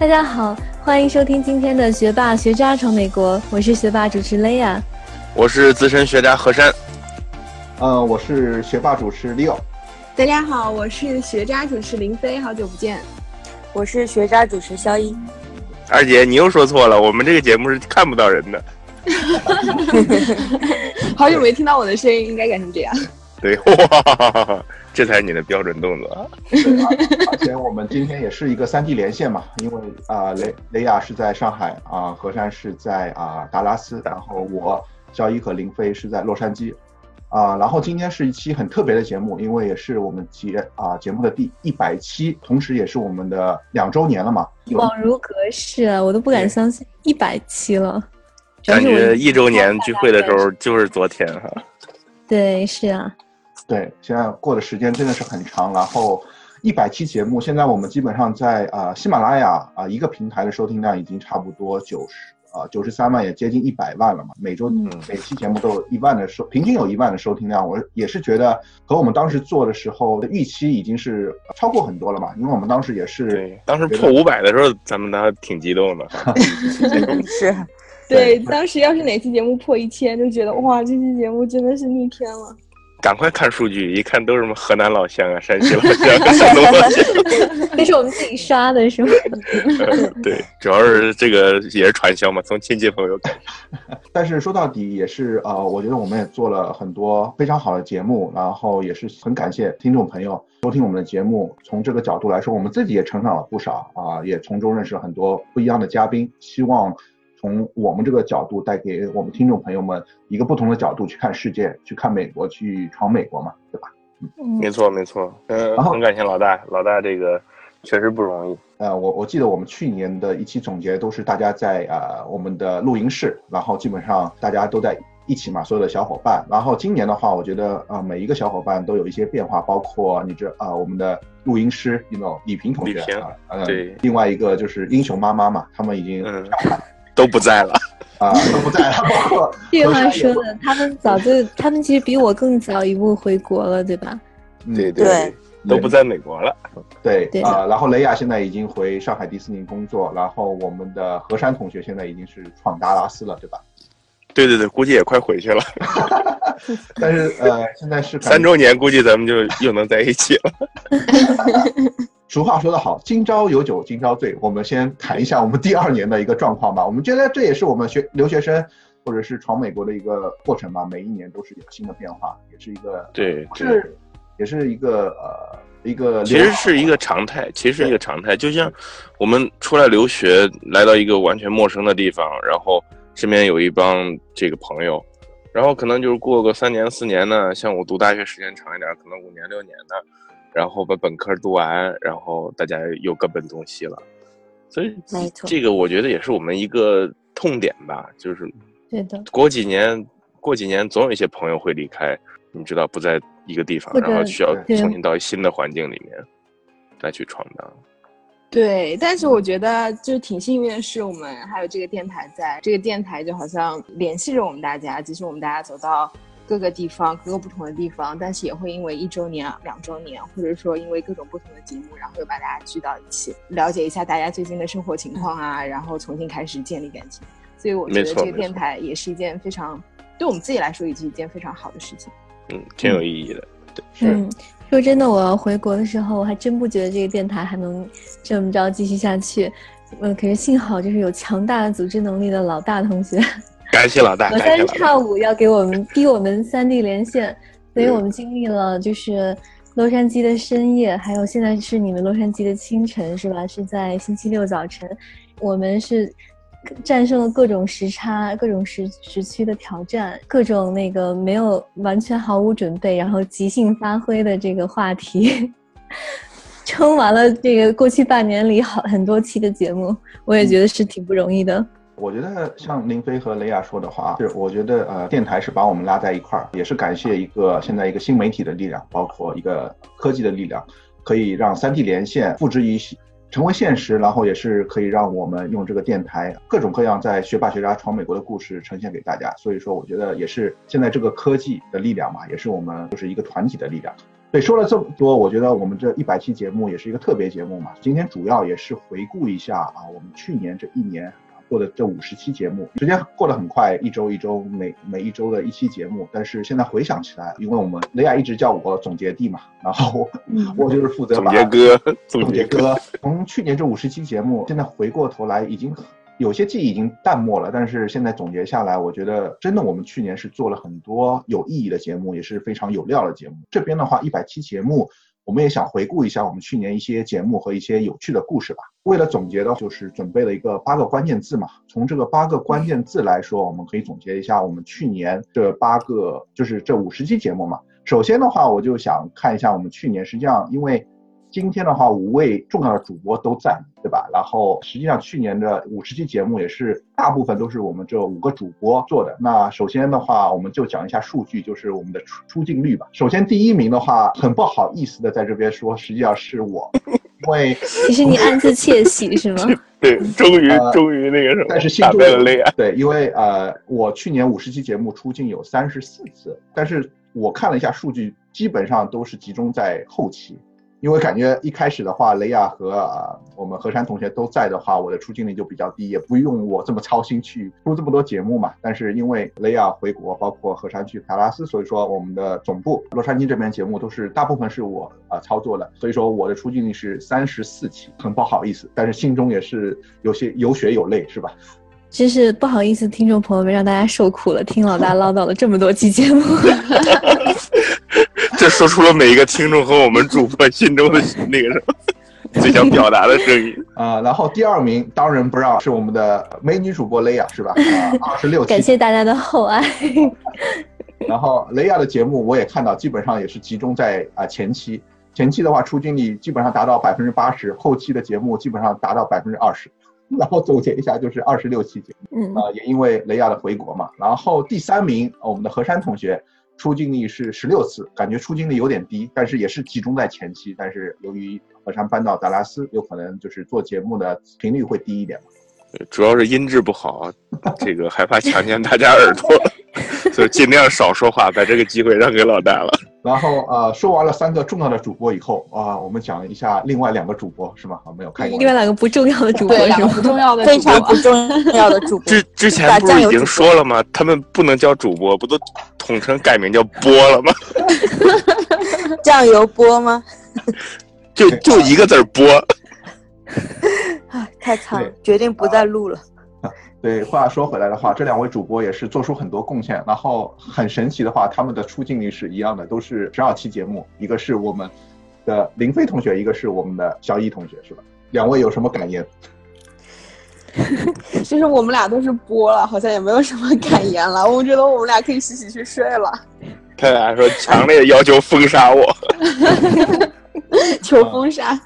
大家好，欢迎收听今天的《学霸学渣闯美国》，我是学霸主持雷亚，我是资深学渣何山，呃，我是学霸主持 Leo。大家好，我是学渣主持林飞，好久不见。我是学渣主持肖一。二姐，你又说错了，我们这个节目是看不到人的。好久没听到我的声音，应该改成这样。对，哇，这才是你的标准动作。而且我们今天也是一个三 D 连线嘛，因为啊，雷雷亚是在上海啊，何山是在啊达拉斯，然后我肖一和林飞是在洛杉矶啊。然后今天是一期很特别的节目，因为也是我们节啊节目的第一百期，同时也是我们的两周年了嘛。恍如隔世，啊，我都不敢相信一百期了。感觉一周年聚会的时候就是昨天哈。对，是啊。对，现在过的时间真的是很长。然后一百期节目，现在我们基本上在啊喜马拉雅啊一个平台的收听量已经差不多九十啊九十三万，也接近一百万了嘛。每周嗯每期节目都有一万的收，平均有一万的收听量。我也是觉得和我们当时做的时候的预期已经是超过很多了嘛。因为我们当时也是，对，当时破五百的时候，咱们还挺激动的。是，对，当时要是哪期节目破一千，就觉得哇，这期节目真的是逆天了。赶快看数据，一看都是什么河南老乡啊、山西老乡、山东老乡，那是我们自己刷的，是吗？对，主要是这个也是传销嘛，从亲戚朋友开始。但是说到底也是呃，我觉得我们也做了很多非常好的节目，然后也是很感谢听众朋友收听我们的节目。从这个角度来说，我们自己也成长了不少啊，也从中认识了很多不一样的嘉宾。希望。从我们这个角度带给我们听众朋友们一个不同的角度去看世界，去看美国，去闯美国嘛，对吧？嗯，没错没错。嗯，很感谢老大，老大这个确实不容易。呃，我我记得我们去年的一期总结都是大家在呃我们的录音室，然后基本上大家都在一起嘛，所有的小伙伴。然后今年的话，我觉得呃每一个小伙伴都有一些变化，包括你这啊我们的录音师，you know 李平同学啊，对，另外一个就是英雄妈妈嘛，他们已经上海。都不在了啊，都不在了。包括这话说的，他们早就，他们其实比我更早一步回国了，对吧？对对，都不在美国了。对啊，然后雷亚现在已经回上海迪士尼工作，然后我们的何山同学现在已经是闯达拉斯了，对吧？对对对，估计也快回去了。但是呃，现在是 三周年，估计咱们就又能在一起了。俗话说得好，今朝有酒今朝醉。我们先谈一下我们第二年的一个状况吧。我们觉得这也是我们学留学生或者是闯美国的一个过程吧。每一年都是有新的变化，也是一个对，是也是一个呃一个。其实是一个常态，其实是一个常态。就像我们出来留学，来到一个完全陌生的地方，然后身边有一帮这个朋友，然后可能就是过个三年四年呢。像我读大学时间长一点，可能五年六年的。然后把本科读完，然后大家又各奔东西了，所以这个我觉得也是我们一个痛点吧，就是对的。过几年，过几年总有一些朋友会离开，你知道不在一个地方，然后需要重新到新的环境里面再去闯荡。对，但是我觉得就是挺幸运的是，我们还有这个电台在，这个电台就好像联系着我们大家，即使我们大家走到。各个地方，各个不同的地方，但是也会因为一周年、两周年，或者说因为各种不同的节目，然后又把大家聚到一起，了解一下大家最近的生活情况啊，然后重新开始建立感情。所以我觉得这个电台也是一件非常，对我们自己来说也是一件非常好的事情。嗯，挺有意义的。对嗯，说真的，我要回国的时候，我还真不觉得这个电台还能这么着继续下去。嗯，可是幸好就是有强大的组织能力的老大同学。感谢老大，隔三差五要给我们逼我们三 D 连线，所以我们经历了就是洛杉矶的深夜，还有现在是你们洛杉矶的清晨，是吧？是在星期六早晨，我们是战胜了各种时差、各种时时区的挑战，各种那个没有完全毫无准备，然后即兴发挥的这个话题，撑完了这个过去半年里好很多期的节目，我也觉得是挺不容易的。我觉得像林飞和雷亚说的话，是我觉得呃，电台是把我们拉在一块儿，也是感谢一个现在一个新媒体的力量，包括一个科技的力量，可以让三 D 连线付之于成为现实，然后也是可以让我们用这个电台各种各样在学霸学渣闯美国的故事呈现给大家。所以说，我觉得也是现在这个科技的力量嘛，也是我们就是一个团体的力量。对，说了这么多，我觉得我们这一百期节目也是一个特别节目嘛。今天主要也是回顾一下啊，我们去年这一年做的这五十期节目，时间过得很快，一周一周，每每一周的一期节目。但是现在回想起来，因为我们雷亚一直叫我总结帝嘛，然后 我就是负责总结哥，总结哥。从去年这五十期节目，现在回过头来已经。有些记忆已经淡漠了，但是现在总结下来，我觉得真的我们去年是做了很多有意义的节目，也是非常有料的节目。这边的话，一百期节目，我们也想回顾一下我们去年一些节目和一些有趣的故事吧。为了总结的，就是准备了一个八个关键字嘛。从这个八个关键字来说，我们可以总结一下我们去年这八个，就是这五十期节目嘛。首先的话，我就想看一下我们去年，实际上因为。今天的话，五位重要的主播都在，对吧？然后实际上去年的五十期节目也是大部分都是我们这五个主播做的。那首先的话，我们就讲一下数据，就是我们的出出镜率吧。首先第一名的话，很不好意思的在这边说，实际上是我，因为其实你暗自窃喜是吗？对，终于终于那个什么，但是心中了泪啊。对，因为呃，我去年五十期节目出镜有三十四次，但是我看了一下数据，基本上都是集中在后期。因为感觉一开始的话，雷亚和呃我们何山同学都在的话，我的出镜率就比较低，也不用我这么操心去出这么多节目嘛。但是因为雷亚回国，包括何山去达拉斯，所以说我们的总部洛杉矶这边节目都是大部分是我啊操作的，所以说我的出镜率是三十四期，很不好意思，但是心中也是有些有血有泪，是吧？真是不好意思，听众朋友们让大家受苦了，听老大唠叨了这么多期节目。这说出了每一个听众和我们主播心中的那个什么最想表达的声音 啊。然后第二名当仁不让是我们的美女主播雷亚，是吧？二十六期。感谢大家的厚爱。然后雷亚的节目我也看到，基本上也是集中在啊前期，前期的话出镜率基本上达到百分之八十，后期的节目基本上达到百分之二十。然后总结一下就是二十六期节目，嗯啊，也因为雷亚的回国嘛。然后第三名我们的何山同学。出镜率是十六次，感觉出镜率有点低，但是也是集中在前期。但是由于和尚搬到达拉斯，有可能就是做节目的频率会低一点嘛。主要是音质不好，这个害怕强奸大家耳朵，所以尽量少说话，把这个机会让给老大了。然后呃，说完了三个重要的主播以后啊，我们讲一下另外两个主播是吗？好，没有看过。另外两个不重要的主播，两个不重要的，非常不重要的主播。之之前不是已经说了吗？他们不能叫主播，不都统称改名叫播了吗？酱油播吗？就就一个字儿播。啊，太惨了，决定不再录了。对，话说回来的话，这两位主播也是做出很多贡献。然后很神奇的话，他们的出镜率是一样的，都是十二期节目。一个是我们的林飞同学，一个是我们的小易同学，是吧？两位有什么感言？其实我们俩都是播了，好像也没有什么感言了。我觉得我们俩可以洗洗去睡了。他俩说强烈要求封杀我，求封杀。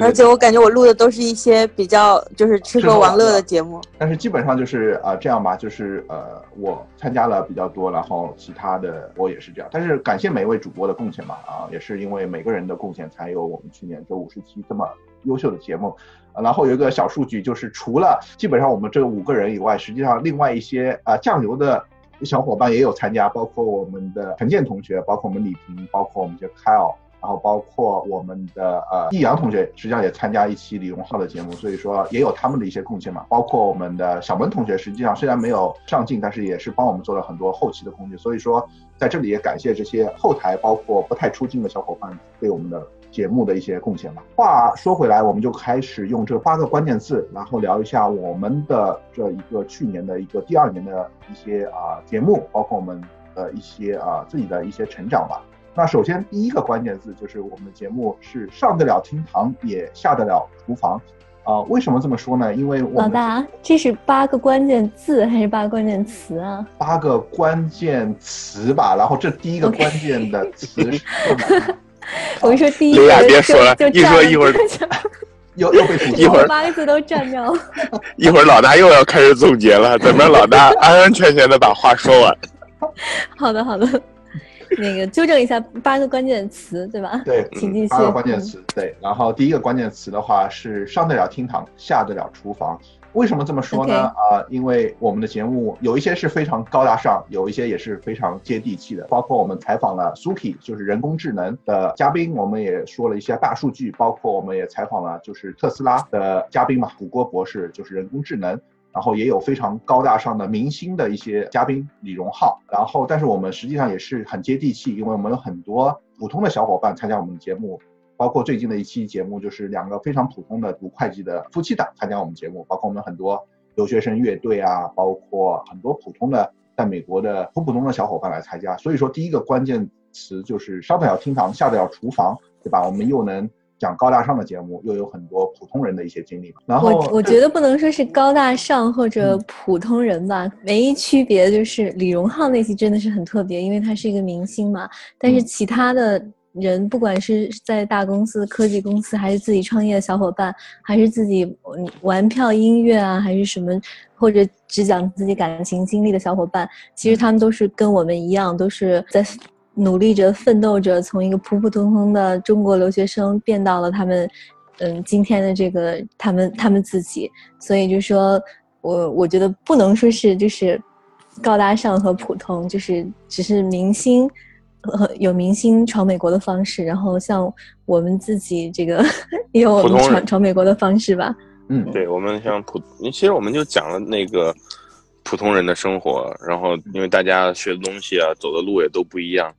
而且我感觉我录的都是一些比较就是吃喝玩乐的节目，但是基本上就是啊这样吧，就是呃我参加了比较多，然后其他的我也是这样。但是感谢每一位主播的贡献吧，啊也是因为每个人的贡献才有我们去年这五十期这么优秀的节目。然后有一个小数据，就是除了基本上我们这五个人以外，实际上另外一些啊酱油的小伙伴也有参加，包括我们的陈建同学，包括我们李平，包括我们这 Kyle。然后包括我们的呃易阳同学，实际上也参加一期李荣浩的节目，所以说也有他们的一些贡献嘛。包括我们的小文同学，实际上虽然没有上镜，但是也是帮我们做了很多后期的工作。所以说在这里也感谢这些后台包括不太出镜的小伙伴对我们的节目的一些贡献吧。话说回来，我们就开始用这八个关键字，然后聊一下我们的这一个去年的一个第二年的一些啊节目，包括我们的一些啊自己的一些成长吧。那首先第一个关键字就是我们的节目是上得了厅堂，也下得了厨房，啊，为什么这么说呢？因为老大，这是八个关键字还是八个关键词啊？八个关键词吧，然后这第一个关键的 词是。我跟你说，第一个别说了，一说一会儿又又被一会儿 八个字都占掉了。一会儿老大又要开始总结了，咱们老大安安全全的把话说完。好的，好的。那个纠正一下八个关键词，对吧？对，请继续。八个关键词，对。然后第一个关键词的话是上得了厅堂，下得了厨房。为什么这么说呢？啊，因为我们的节目有一些是非常高大上，有一些也是非常接地气的。包括我们采访了 Suki，就是人工智能的嘉宾，我们也说了一些大数据。包括我们也采访了就是特斯拉的嘉宾嘛，谷歌博士，就是人工智能。然后也有非常高大上的明星的一些嘉宾，李荣浩。然后，但是我们实际上也是很接地气，因为我们有很多普通的小伙伴参加我们的节目。包括最近的一期节目，就是两个非常普通的读会计的夫妻档参加我们节目，包括我们很多留学生乐队啊，包括很多普通的在美国的普普通的小伙伴来参加。所以说，第一个关键词就是上得了厅堂，下得了厨房，对吧？我们又能讲高大上的节目，又有很多普通人的一些经历。然后我我觉得不能说是高大上或者普通人吧，唯一区别就是李荣浩那期真的是很特别，因为他是一个明星嘛。但是其他的。人不管是在大公司、科技公司，还是自己创业的小伙伴，还是自己玩票音乐啊，还是什么，或者只讲自己感情经历的小伙伴，其实他们都是跟我们一样，都是在努力着、奋斗着，从一个普普通通的中国留学生变到了他们，嗯，今天的这个他们他们自己。所以就说，我我觉得不能说是就是高大上和普通，就是只是明星。有明星闯美国的方式，然后像我们自己这个也 有我们闯闯美国的方式吧。嗯，对，我们像普，其实我们就讲了那个普通人的生活，然后因为大家学的东西啊，走的路也都不一样，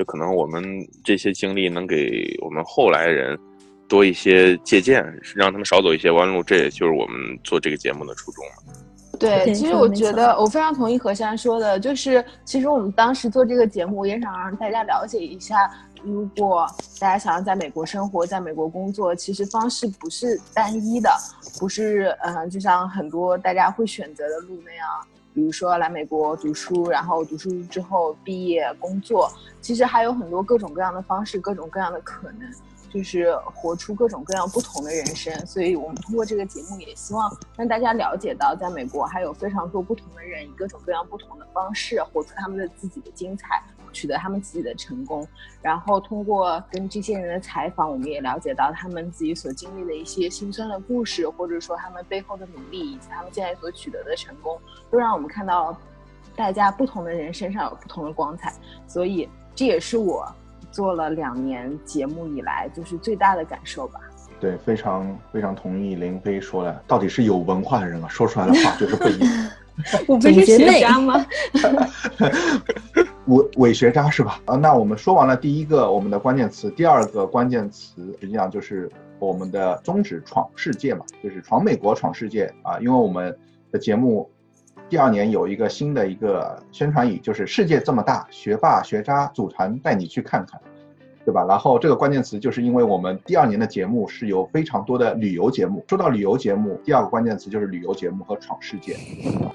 就可能我们这些经历能给我们后来人多一些借鉴，让他们少走一些弯路，这也就是我们做这个节目的初衷嘛。对，其实我觉得我非常同意何山说的，就是其实我们当时做这个节目，也想让大家了解一下，如果大家想要在美国生活，在美国工作，其实方式不是单一的，不是嗯，就像很多大家会选择的路那样，比如说来美国读书，然后读书之后毕业工作，其实还有很多各种各样的方式，各种各样的可能。就是活出各种各样不同的人生，所以我们通过这个节目也希望让大家了解到，在美国还有非常多不同的人，以各种各样不同的方式活出他们的自己的精彩，取得他们自己的成功。然后通过跟这些人的采访，我们也了解到他们自己所经历的一些心酸的故事，或者说他们背后的努力，以及他们现在所取得的成功，都让我们看到大家不同的人身上有不同的光彩。所以这也是我。做了两年节目以来，就是最大的感受吧。对，非常非常同意林飞说的，到底是有文化的人啊，说出来的话就是不一样。我不是学渣吗？伪伪学渣是吧？啊，那我们说完了第一个我们的关键词，第二个关键词实际上就是我们的宗旨——闯世界嘛，就是闯美国、闯世界啊。因为我们的节目。第二年有一个新的一个宣传语，就是世界这么大，学霸学渣组团带你去看看，对吧？然后这个关键词就是因为我们第二年的节目是有非常多的旅游节目。说到旅游节目，第二个关键词就是旅游节目和闯世界。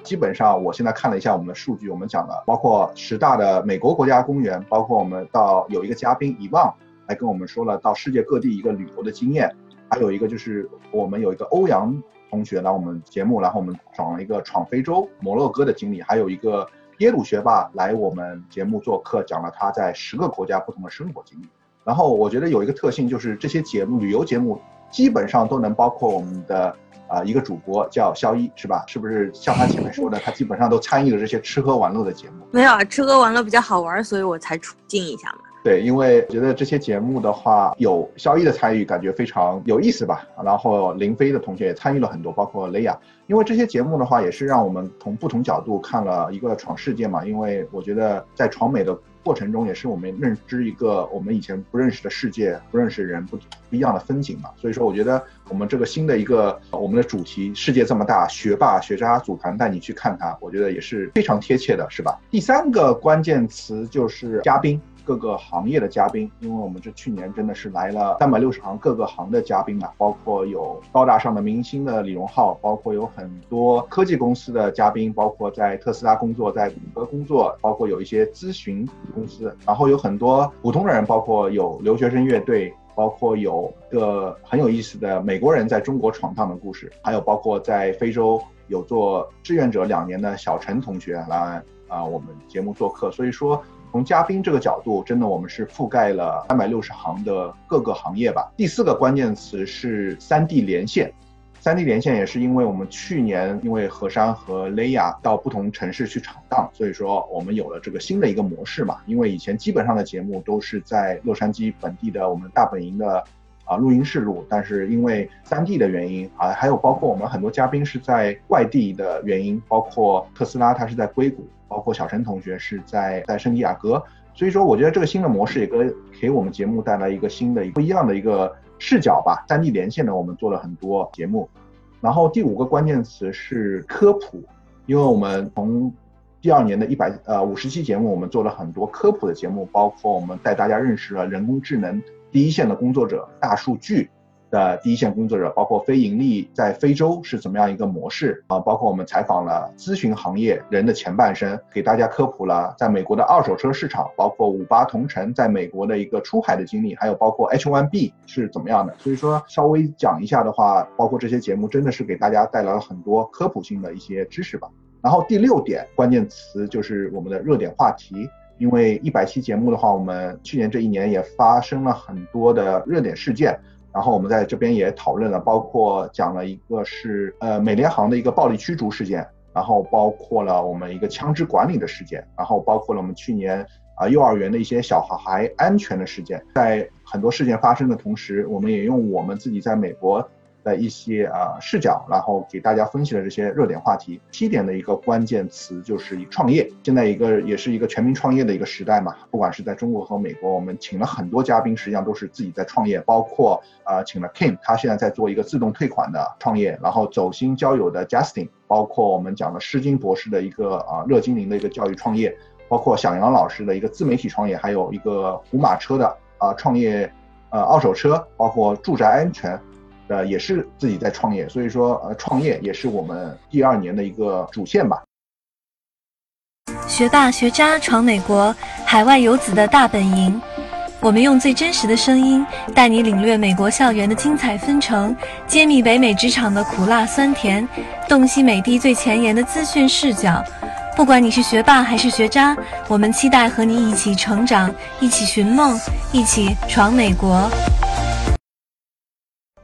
基本上我现在看了一下我们的数据，我们讲了包括十大的美国国家公园，包括我们到有一个嘉宾遗忘来跟我们说了到世界各地一个旅游的经验，还有一个就是我们有一个欧阳。同学来我们节目，然后我们讲了一个闯非洲摩洛哥的经历，还有一个耶鲁学霸来我们节目做客，讲了他在十个国家不同的生活经历。然后我觉得有一个特性，就是这些节目旅游节目基本上都能包括我们的啊一个主播叫肖一，是吧？是不是像他前面说的，他基本上都参与了这些吃喝玩乐的节目？没有啊，吃喝玩乐比较好玩，所以我才出镜一下嘛。对，因为觉得这些节目的话有肖一的参与，感觉非常有意思吧。然后林飞的同学也参与了很多，包括雷亚。因为这些节目的话，也是让我们从不同角度看了一个闯世界嘛。因为我觉得在闯美的过程中，也是我们认知一个我们以前不认识的世界，不认识人，不不一样的风景嘛。所以说，我觉得我们这个新的一个我们的主题“世界这么大，学霸学渣组团带你去看它”，我觉得也是非常贴切的，是吧？第三个关键词就是嘉宾。各个行业的嘉宾，因为我们这去年真的是来了三百六十行各个行的嘉宾嘛，包括有高大上的明星的李荣浩，包括有很多科技公司的嘉宾，包括在特斯拉工作，在谷歌工作，包括有一些咨询公司，然后有很多普通的人，包括有留学生乐队，包括有个很有意思的美国人在中国闯荡的故事，还有包括在非洲有做志愿者两年的小陈同学来啊我们节目做客，所以说。从嘉宾这个角度，真的我们是覆盖了三百六十行的各个行业吧。第四个关键词是三 D 连线。三 D 连线也是因为我们去年因为何山和雷亚到不同城市去闯荡，所以说我们有了这个新的一个模式嘛。因为以前基本上的节目都是在洛杉矶本地的我们大本营的啊录音室录，但是因为三 D 的原因啊，还有包括我们很多嘉宾是在外地的原因，包括特斯拉它是在硅谷，包括小陈同学是在在圣地亚哥，所以说我觉得这个新的模式也给给我们节目带来一个新的不一样的一个。视角吧，三 D 连线呢，我们做了很多节目，然后第五个关键词是科普，因为我们从第二年的一百呃五十期节目，我们做了很多科普的节目，包括我们带大家认识了人工智能第一线的工作者、大数据。的第一线工作者，包括非盈利在非洲是怎么样一个模式啊？包括我们采访了咨询行业人的前半生，给大家科普了在美国的二手车市场，包括五八同城在美国的一个出海的经历，还有包括 H1B 是怎么样的。所以说稍微讲一下的话，包括这些节目真的是给大家带来了很多科普性的一些知识吧。然后第六点关键词就是我们的热点话题，因为一百期节目的话，我们去年这一年也发生了很多的热点事件。然后我们在这边也讨论了，包括讲了一个是呃美联航的一个暴力驱逐事件，然后包括了我们一个枪支管理的事件，然后包括了我们去年啊幼儿园的一些小孩安全的事件。在很多事件发生的同时，我们也用我们自己在美国。的一些啊视角，然后给大家分析了这些热点话题。七点的一个关键词就是创业。现在一个也是一个全民创业的一个时代嘛，不管是在中国和美国，我们请了很多嘉宾，实际上都是自己在创业，包括啊请了 Kim，他现在在做一个自动退款的创业，然后走心交友的 Justin，包括我们讲的诗经博士的一个啊热精灵的一个教育创业，包括小杨老师的一个自媒体创业，还有一个虎马车的啊创业，呃二手车，包括住宅安全。呃，也是自己在创业，所以说呃，创业也是我们第二年的一个主线吧。学霸学渣闯美国，海外游子的大本营，我们用最真实的声音带你领略美国校园的精彩纷呈，揭秘北美职场的苦辣酸甜，洞悉美的最前沿的资讯视角。不管你是学霸还是学渣，我们期待和你一起成长，一起寻梦，一起闯美国。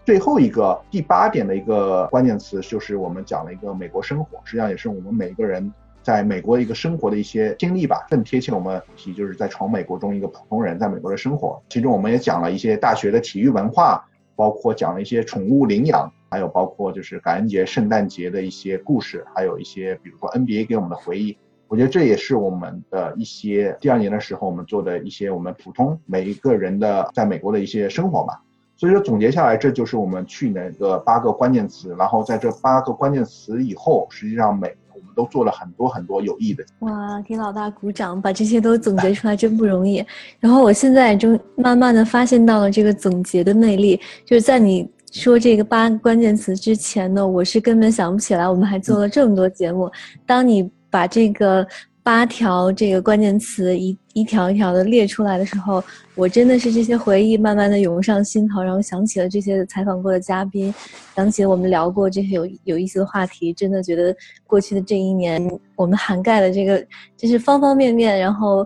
最后一个第八点的一个关键词就是我们讲了一个美国生活，实际上也是我们每个人在美国一个生活的一些经历吧，更贴切我们题就是在闯美国中一个普通人在美国的生活。其中我们也讲了一些大学的体育文化，包括讲了一些宠物领养，还有包括就是感恩节、圣诞节的一些故事，还有一些比如说 NBA 给我们的回忆。我觉得这也是我们的一些第二年的时候我们做的一些我们普通每一个人的在美国的一些生活吧。所以说总结下来，这就是我们去年的八个关键词。然后在这八个关键词以后，实际上每我们都做了很多很多有益的。哇，给老大鼓掌，把这些都总结出来真不容易。然后我现在就慢慢的发现到了这个总结的魅力，就是在你说这个八个关键词之前呢，我是根本想不起来我们还做了这么多节目。当你把这个。八条这个关键词一一条一条的列出来的时候，我真的是这些回忆慢慢的涌上心头，然后想起了这些采访过的嘉宾，想起了我们聊过这些有有意思的话题，真的觉得过去的这一年我们涵盖了这个就是方方面面，然后。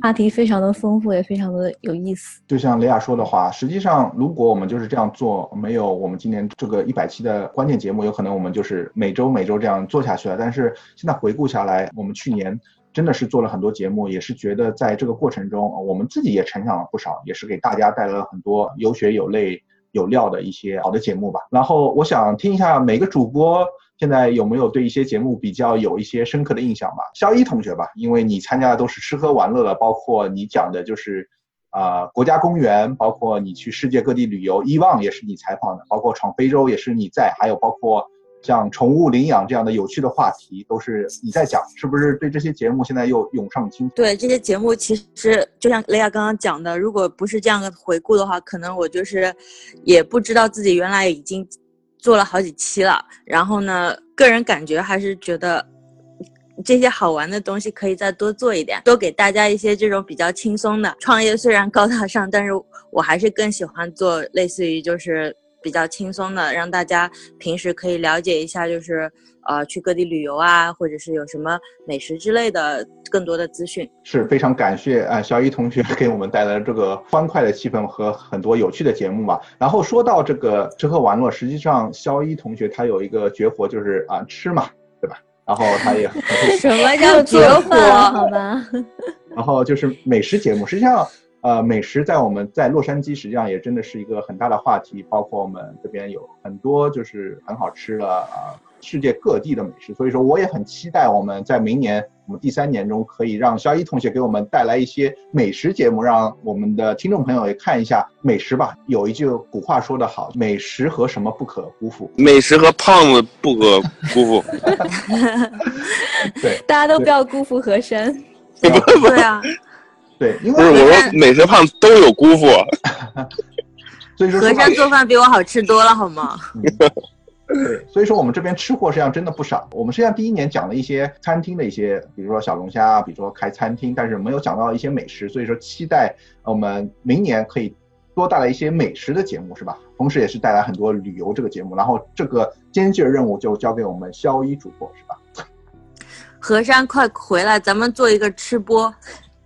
话题非常的丰富，也非常的有意思。就像雷亚说的话，实际上如果我们就是这样做，没有我们今年这个一百期的关键节目，有可能我们就是每周每周这样做下去了。但是现在回顾下来，我们去年真的是做了很多节目，也是觉得在这个过程中，我们自己也成长了不少，也是给大家带来了很多有血有泪有料的一些好的节目吧。然后我想听一下每个主播。现在有没有对一些节目比较有一些深刻的印象吧？肖一同学吧，因为你参加的都是吃喝玩乐的，包括你讲的就是，啊，国家公园，包括你去世界各地旅游，伊旺也是你采访的，包括闯非洲也是你在，还有包括像宠物领养这样的有趣的话题都是你在讲，是不是？对这些节目现在又涌上心？对这些节目，其实就像雷亚刚刚讲的，如果不是这样的回顾的话，可能我就是也不知道自己原来已经。做了好几期了，然后呢，个人感觉还是觉得这些好玩的东西可以再多做一点，多给大家一些这种比较轻松的创业。虽然高大上，但是我还是更喜欢做类似于就是比较轻松的，让大家平时可以了解一下，就是呃去各地旅游啊，或者是有什么美食之类的更多的资讯。是非常感谢啊，肖一同学给我们带来这个欢快的气氛和很多有趣的节目嘛。然后说到这个吃喝玩乐，实际上肖一同学他有一个绝活，就是啊吃嘛，对吧？然后他也 什么叫绝活？好吧。然后就是美食节目，实际上。呃，美食在我们在洛杉矶实际上也真的是一个很大的话题，包括我们这边有很多就是很好吃的啊，世界各地的美食。所以说，我也很期待我们在明年我们第三年中可以让肖一同学给我们带来一些美食节目，让我们的听众朋友也看一下美食吧。有一句古话说得好，美食和什么不可辜负？美食和胖子不可辜负。对，大家都不要辜负和珅。对啊。对，因为不是我说美食胖都有辜负，所以说和山做饭比我好吃多了，好吗？对，所以说我们这边吃货实际上真的不少。我们实际上第一年讲了一些餐厅的一些，比如说小龙虾，比如说开餐厅，但是没有讲到一些美食。所以说期待我们明年可以多带来一些美食的节目，是吧？同时也是带来很多旅游这个节目。然后这个艰巨的任务就交给我们肖一主播，是吧？河山快回来，咱们做一个吃播。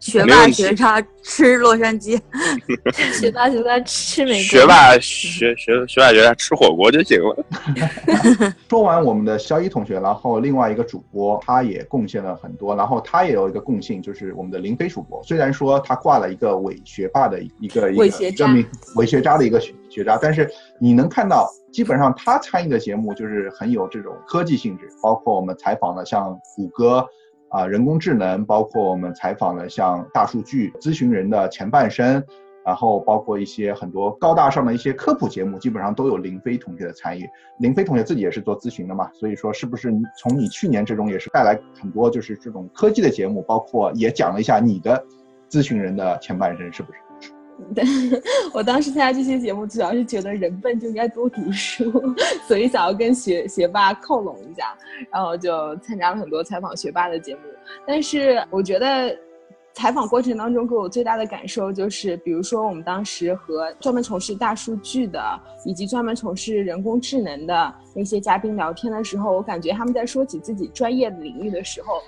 学霸学渣吃洛杉矶，学霸学渣吃美国，学霸学学学霸学渣吃火锅就行了。说完我们的肖一同学，然后另外一个主播他也贡献了很多，然后他也有一个共性，就是我们的林飞主播。虽然说他挂了一个伪学霸的一个一个证明伪学渣的一个学学渣，但是你能看到，基本上他参与的节目就是很有这种科技性质，包括我们采访的像谷歌。啊，人工智能包括我们采访了像大数据咨询人的前半生，然后包括一些很多高大上的一些科普节目，基本上都有林飞同学的参与。林飞同学自己也是做咨询的嘛，所以说是不是从你去年这种也是带来很多就是这种科技的节目，包括也讲了一下你的咨询人的前半生，是不是？对，我当时参加这些节目，主要是觉得人笨就应该多读书，所以想要跟学学霸靠拢一下，然后就参加了很多采访学霸的节目。但是我觉得，采访过程当中给我最大的感受就是，比如说我们当时和专门从事大数据的，以及专门从事人工智能的那些嘉宾聊天的时候，我感觉他们在说起自己专业的领域的时候。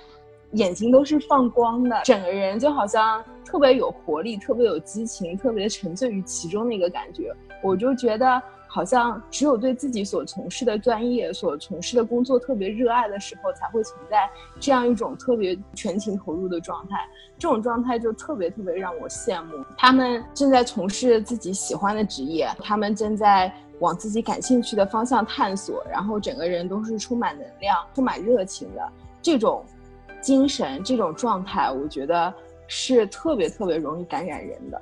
眼睛都是放光的，整个人就好像特别有活力，特别有激情，特别沉醉于其中的一个感觉。我就觉得，好像只有对自己所从事的专业、所从事的工作特别热爱的时候，才会存在这样一种特别全情投入的状态。这种状态就特别特别让我羡慕。他们正在从事自己喜欢的职业，他们正在往自己感兴趣的方向探索，然后整个人都是充满能量、充满热情的这种。精神这种状态，我觉得是特别特别容易感染人的，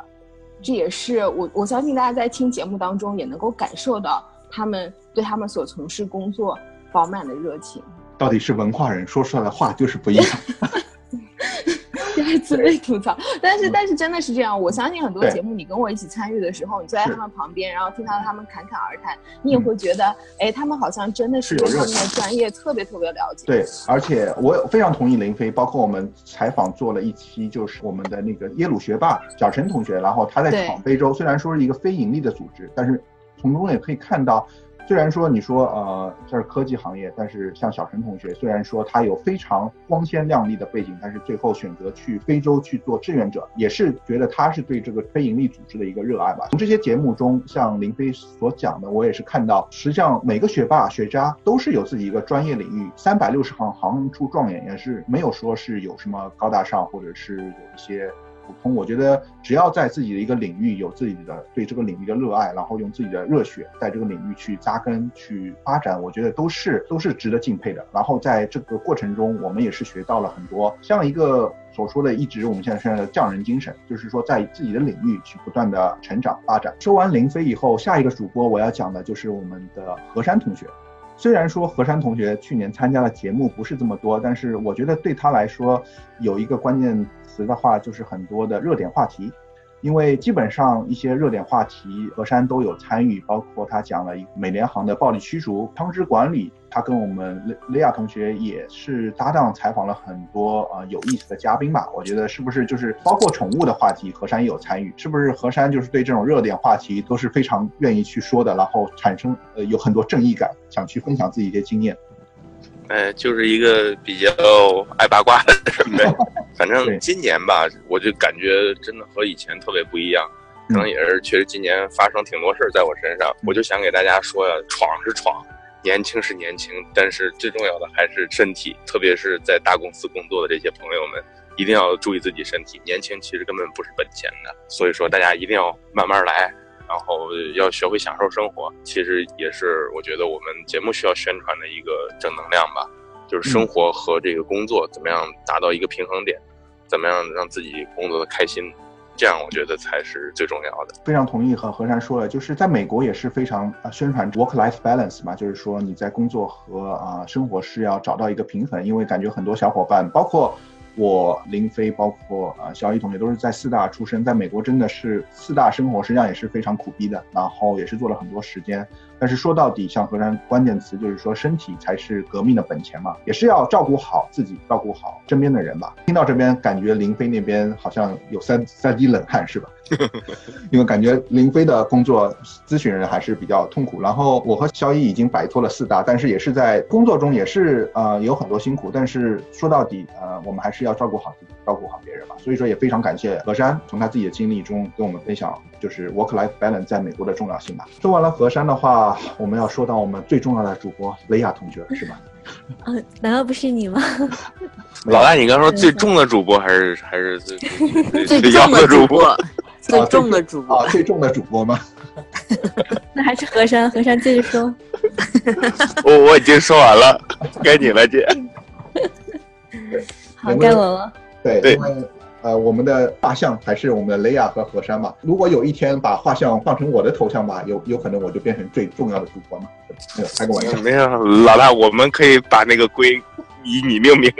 这也是我我相信大家在听节目当中也能够感受到他们对他们所从事工作饱满的热情。到底是文化人说出来的话就是不一样。自被吐槽，但是但是真的是这样。我相信很多节目，你跟我一起参与的时候，你坐在他们旁边，然后听到他们侃侃而谈，你也会觉得，哎，他们好像真的是对他们的专业特别特别了解。对，而且我非常同意林飞，包括我们采访做了一期，就是我们的那个耶鲁学霸小陈同学，然后他在闯非洲，虽然说是一个非盈利的组织，但是从中也可以看到。虽然说你说呃这是科技行业，但是像小陈同学，虽然说他有非常光鲜亮丽的背景，但是最后选择去非洲去做志愿者，也是觉得他是对这个非营利组织的一个热爱吧。从这些节目中，像林飞所讲的，我也是看到，实际上每个学霸学渣都是有自己一个专业领域，三百六十行行出状元，也是没有说是有什么高大上，或者是有一些。普通，我觉得只要在自己的一个领域有自己的对这个领域的热爱，然后用自己的热血在这个领域去扎根、去发展，我觉得都是都是值得敬佩的。然后在这个过程中，我们也是学到了很多，像一个所说的，一直我们现在说的匠人精神，就是说在自己的领域去不断的成长发展。说完林飞以后，下一个主播我要讲的就是我们的何山同学。虽然说何山同学去年参加的节目不是这么多，但是我觉得对他来说有一个关键。词的话就是很多的热点话题，因为基本上一些热点话题，何山都有参与，包括他讲了一美联航的暴力驱逐、汤汁管理，他跟我们雷雷亚同学也是搭档采访了很多呃有意思的嘉宾吧。我觉得是不是就是包括宠物的话题，何山也有参与？是不是何山就是对这种热点话题都是非常愿意去说的，然后产生呃有很多正义感，想去分享自己一些经验？哎，就是一个比较爱八卦的人呗。反正今年吧，我就感觉真的和以前特别不一样。可能也是确实今年发生挺多事儿在我身上。我就想给大家说呀，闯是闯，年轻是年轻，但是最重要的还是身体。特别是在大公司工作的这些朋友们，一定要注意自己身体。年轻其实根本不是本钱的，所以说大家一定要慢慢来。然后要学会享受生活，其实也是我觉得我们节目需要宣传的一个正能量吧。就是生活和这个工作怎么样达到一个平衡点，怎么样让自己工作的开心，这样我觉得才是最重要的。非常同意和何山说了，就是在美国也是非常啊宣传 work-life balance 嘛，就是说你在工作和啊生活是要找到一个平衡，因为感觉很多小伙伴包括。我林飞，包括啊小易同学，都是在四大出生，在美国真的是四大生活实际上也是非常苦逼的，然后也是做了很多时间。但是说到底，像何山关键词就是说，身体才是革命的本钱嘛，也是要照顾好自己，照顾好身边的人吧。听到这边，感觉林飞那边好像有三三滴冷汗，是吧？因为感觉林飞的工作咨询人还是比较痛苦。然后我和肖一已经摆脱了四大，但是也是在工作中也是呃有很多辛苦。但是说到底，呃，我们还是要照顾好自己，照顾好别人吧。所以说也非常感谢何山从他自己的经历中跟我们分享，就是 work-life balance 在美国的重要性吧。说完了何山的话，我们要说到我们最重要的主播雷亚同学，是吧？啊，难道不是你吗？老大，你刚说最重的主播还是还是 最最重的主播？最重的主播啊，最重的主播吗？那还是和山，和山继续说。我我已经说完了，该你了，姐。好，该我了。对，因为呃，我们的画像还是我们的雷亚和何山嘛。如果有一天把画像换成我的头像吧，有有可能我就变成最重要的主播嘛？没有，开个玩笑。没有，老大，我们可以把那个龟以你命名。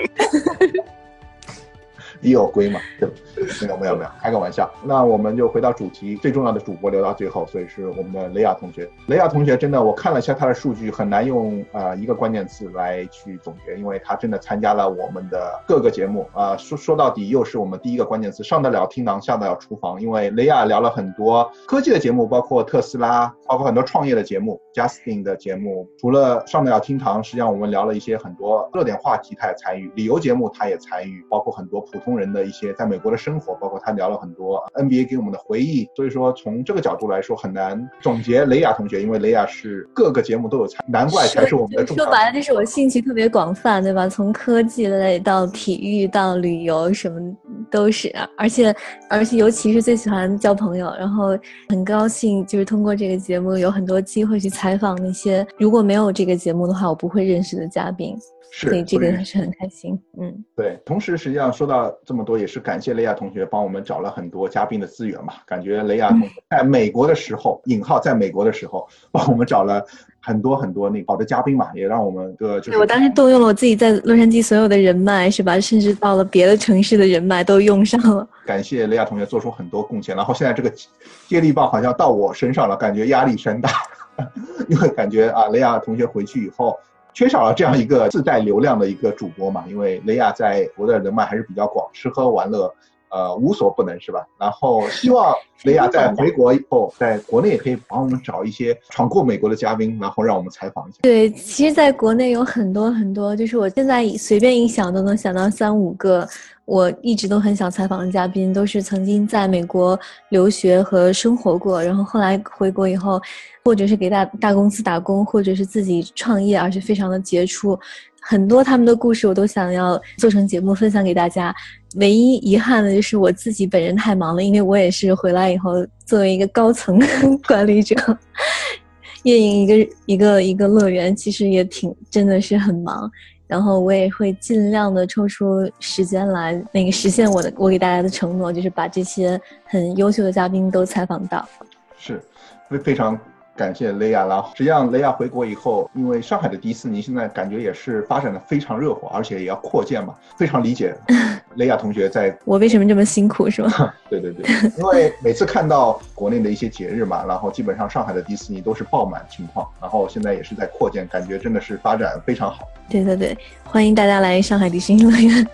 也有龟嘛？对吧，没有没有没有，开个玩笑。那我们就回到主题，最重要的主播留到最后，所以是我们的雷亚同学。雷亚同学真的，我看了一下他的数据，很难用啊一个关键词来去总结，因为他真的参加了我们的各个节目啊。说说到底，又是我们第一个关键词，上得了厅堂，下得了厨房。因为雷亚聊了很多科技的节目，包括特斯拉，包括很多创业的节目，Justin 的节目。除了上得了厅堂，实际上我们聊了一些很多热点话题，他也参与；旅游节目他也参与，包括很多普通。人的一些在美国的生活，包括他聊了很多 NBA 给我们的回忆，所以说从这个角度来说很难总结雷亚同学，因为雷亚是各个节目都有参，难怪才是我们的。说白了就是我兴趣特别广泛，对吧？从科技类到体育到旅游，什么都是，而且而且尤其是最喜欢交朋友，然后很高兴就是通过这个节目有很多机会去采访那些如果没有这个节目的话我不会认识的嘉宾。所以这个还是很开心，嗯，对。同时，实际上说到这么多，也是感谢雷亚同学帮我们找了很多嘉宾的资源嘛。感觉雷亚同学在美国的时候，引号在美国的时候，帮我们找了很多很多那好的嘉宾嘛，也让我们的就是。我当时动用了我自己在洛杉矶所有的人脉，是吧？甚至到了别的城市的人脉都用上了。感谢雷亚同学做出很多贡献，然后现在这个接力棒好像到我身上了，感觉压力山大，因为感觉啊，雷亚同学回去以后。缺少了这样一个自带流量的一个主播嘛？因为雷亚在国的人脉还是比较广，吃喝玩乐，呃，无所不能，是吧？然后希望雷亚在回国以后，在国内也可以帮我们找一些闯过美国的嘉宾，然后让我们采访一下。对，其实，在国内有很多很多，就是我现在随便一想都能想到三五个，我一直都很想采访的嘉宾，都是曾经在美国留学和生活过，然后后来回国以后。或者是给大大公司打工，或者是自己创业，而且非常的杰出，很多他们的故事我都想要做成节目分享给大家。唯一遗憾的就是我自己本人太忙了，因为我也是回来以后作为一个高层 管理者，运营一个一个一个乐园，其实也挺真的是很忙。然后我也会尽量的抽出时间来那个实现我的我给大家的承诺，就是把这些很优秀的嘉宾都采访到。是，非非常。感谢雷亚啦。实际上，雷亚回国以后，因为上海的迪士尼现在感觉也是发展的非常热火，而且也要扩建嘛，非常理解 雷亚同学在。我为什么这么辛苦是吗？对对对，因为每次看到国内的一些节日嘛，然后基本上上海的迪士尼都是爆满情况，然后现在也是在扩建，感觉真的是发展非常好。对对对，欢迎大家来上海迪士尼乐园。